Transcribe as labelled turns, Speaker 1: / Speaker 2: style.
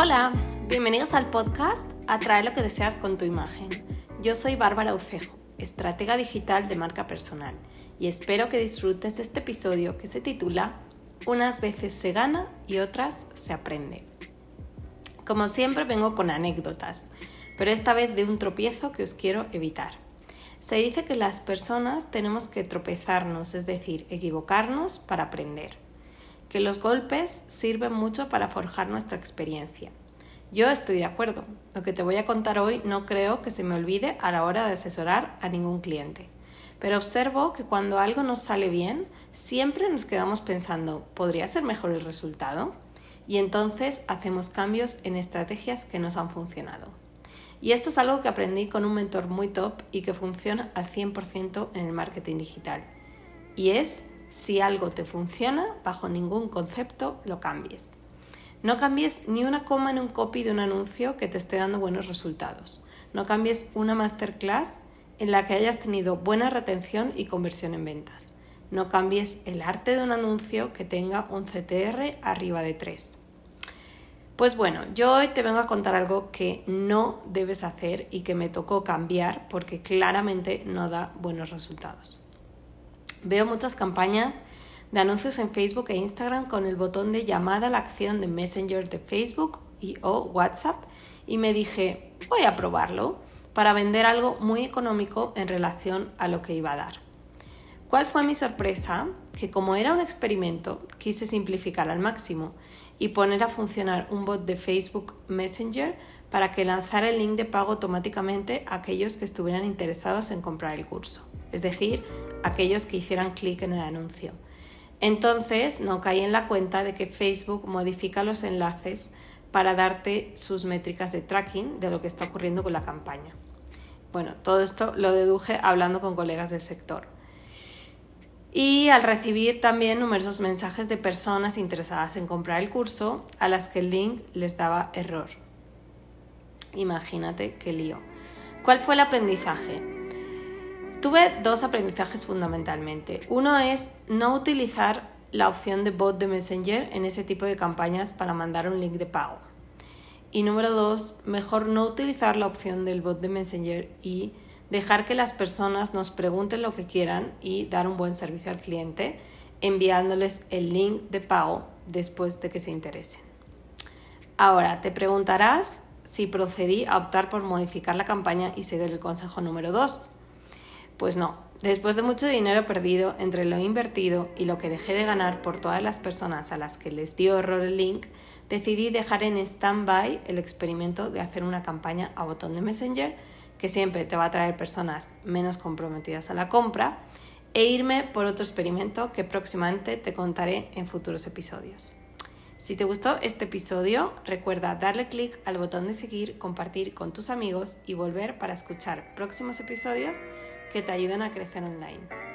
Speaker 1: Hola, bienvenidos al podcast Atrae lo que deseas con tu imagen. Yo soy Bárbara Ucejo, estratega digital de marca personal, y espero que disfrutes este episodio que se titula Unas veces se gana y otras se aprende. Como siempre vengo con anécdotas, pero esta vez de un tropiezo que os quiero evitar. Se dice que las personas tenemos que tropezarnos, es decir, equivocarnos para aprender. Que los golpes sirven mucho para forjar nuestra experiencia. Yo estoy de acuerdo. Lo que te voy a contar hoy no creo que se me olvide a la hora de asesorar a ningún cliente. Pero observo que cuando algo nos sale bien, siempre nos quedamos pensando, ¿podría ser mejor el resultado? Y entonces hacemos cambios en estrategias que nos han funcionado. Y esto es algo que aprendí con un mentor muy top y que funciona al 100% en el marketing digital. Y es, si algo te funciona, bajo ningún concepto lo cambies. No cambies ni una coma en un copy de un anuncio que te esté dando buenos resultados. No cambies una masterclass en la que hayas tenido buena retención y conversión en ventas. No cambies el arte de un anuncio que tenga un CTR arriba de 3. Pues bueno, yo hoy te vengo a contar algo que no debes hacer y que me tocó cambiar porque claramente no da buenos resultados. Veo muchas campañas de anuncios en Facebook e Instagram con el botón de llamada a la acción de Messenger de Facebook y o WhatsApp y me dije, voy a probarlo para vender algo muy económico en relación a lo que iba a dar. ¿Cuál fue mi sorpresa? Que como era un experimento, quise simplificar al máximo y poner a funcionar un bot de Facebook Messenger para que lanzara el link de pago automáticamente a aquellos que estuvieran interesados en comprar el curso, es decir, aquellos que hicieran clic en el anuncio. Entonces no caí en la cuenta de que Facebook modifica los enlaces para darte sus métricas de tracking de lo que está ocurriendo con la campaña. Bueno, todo esto lo deduje hablando con colegas del sector y al recibir también numerosos mensajes de personas interesadas en comprar el curso a las que el link les daba error. Imagínate qué lío. ¿Cuál fue el aprendizaje? Tuve dos aprendizajes fundamentalmente. Uno es no utilizar la opción de bot de Messenger en ese tipo de campañas para mandar un link de pago. Y número dos, mejor no utilizar la opción del bot de Messenger y dejar que las personas nos pregunten lo que quieran y dar un buen servicio al cliente enviándoles el link de pago después de que se interesen. Ahora, te preguntarás si procedí a optar por modificar la campaña y seguir el consejo número 2. Pues no, después de mucho dinero perdido entre lo invertido y lo que dejé de ganar por todas las personas a las que les dio error el link, decidí dejar en stand-by el experimento de hacer una campaña a botón de Messenger que siempre te va a traer personas menos comprometidas a la compra, e irme por otro experimento que próximamente te contaré en futuros episodios. Si te gustó este episodio, recuerda darle clic al botón de seguir, compartir con tus amigos y volver para escuchar próximos episodios que te ayuden a crecer online.